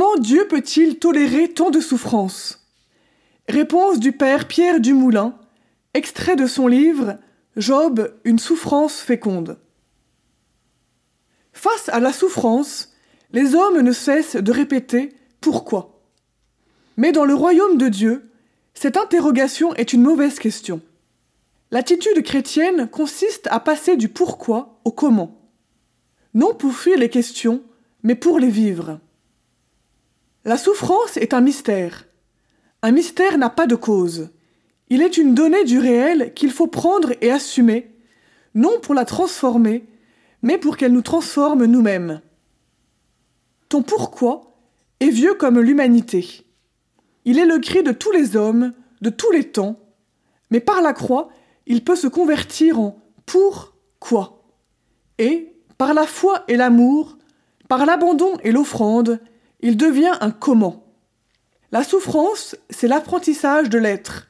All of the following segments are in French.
Comment Dieu peut-il tolérer tant de souffrances? Réponse du père Pierre Dumoulin, extrait de son livre Job, une souffrance féconde. Face à la souffrance, les hommes ne cessent de répéter pourquoi? Mais dans le royaume de Dieu, cette interrogation est une mauvaise question. L'attitude chrétienne consiste à passer du pourquoi au comment. Non pour fuir les questions, mais pour les vivre. La souffrance est un mystère. Un mystère n'a pas de cause. Il est une donnée du réel qu'il faut prendre et assumer, non pour la transformer, mais pour qu'elle nous transforme nous-mêmes. Ton pourquoi est vieux comme l'humanité. Il est le cri de tous les hommes, de tous les temps, mais par la croix, il peut se convertir en pour quoi. Et, par la foi et l'amour, par l'abandon et l'offrande, il devient un comment. La souffrance, c'est l'apprentissage de l'être.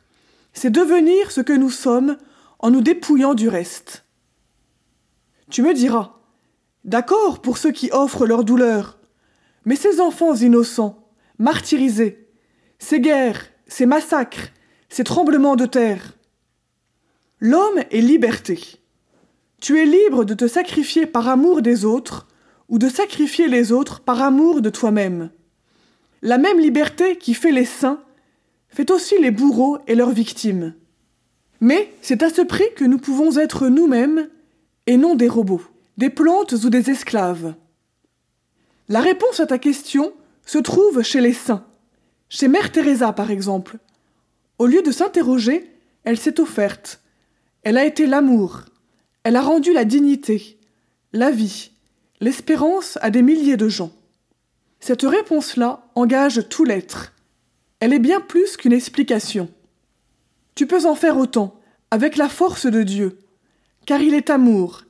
C'est devenir ce que nous sommes en nous dépouillant du reste. Tu me diras, d'accord pour ceux qui offrent leur douleur, mais ces enfants innocents, martyrisés, ces guerres, ces massacres, ces tremblements de terre. L'homme est liberté. Tu es libre de te sacrifier par amour des autres ou de sacrifier les autres par amour de toi-même. La même liberté qui fait les saints fait aussi les bourreaux et leurs victimes. Mais c'est à ce prix que nous pouvons être nous-mêmes et non des robots, des plantes ou des esclaves. La réponse à ta question se trouve chez les saints, chez Mère Teresa par exemple. Au lieu de s'interroger, elle s'est offerte. Elle a été l'amour. Elle a rendu la dignité, la vie, l'espérance à des milliers de gens. Cette réponse-là engage tout l'être. Elle est bien plus qu'une explication. Tu peux en faire autant, avec la force de Dieu, car il est amour.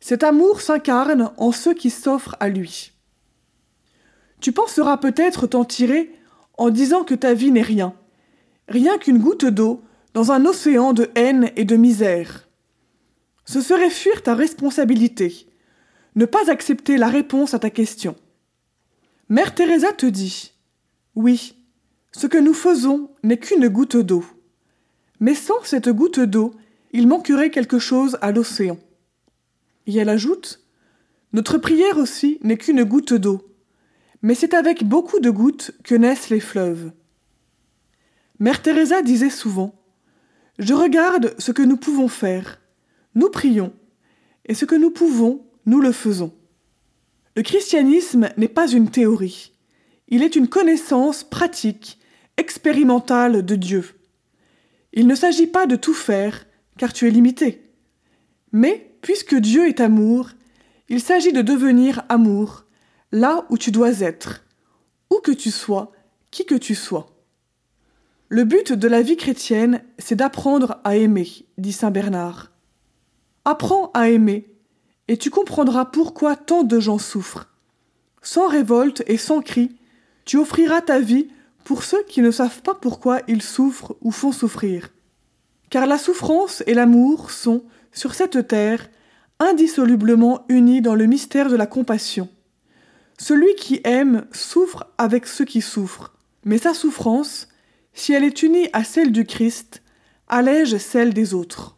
Cet amour s'incarne en ceux qui s'offrent à lui. Tu penseras peut-être t'en tirer en disant que ta vie n'est rien, rien qu'une goutte d'eau dans un océan de haine et de misère. Ce serait fuir ta responsabilité, ne pas accepter la réponse à ta question. Mère Teresa te dit Oui, ce que nous faisons n'est qu'une goutte d'eau. Mais sans cette goutte d'eau, il manquerait quelque chose à l'océan. Et elle ajoute Notre prière aussi n'est qu'une goutte d'eau, mais c'est avec beaucoup de gouttes que naissent les fleuves. Mère Teresa disait souvent Je regarde ce que nous pouvons faire, nous prions, et ce que nous pouvons, nous le faisons. Le christianisme n'est pas une théorie. Il est une connaissance pratique, expérimentale de Dieu. Il ne s'agit pas de tout faire, car tu es limité. Mais, puisque Dieu est amour, il s'agit de devenir amour, là où tu dois être, où que tu sois, qui que tu sois. Le but de la vie chrétienne, c'est d'apprendre à aimer, dit Saint Bernard. Apprends à aimer, et tu comprendras pourquoi tant de gens souffrent. Sans révolte et sans cri, tu offriras ta vie pour ceux qui ne savent pas pourquoi ils souffrent ou font souffrir. Car la souffrance et l'amour sont, sur cette terre, indissolublement unis dans le mystère de la compassion. Celui qui aime souffre avec ceux qui souffrent, mais sa souffrance, si elle est unie à celle du Christ, allège celle des autres.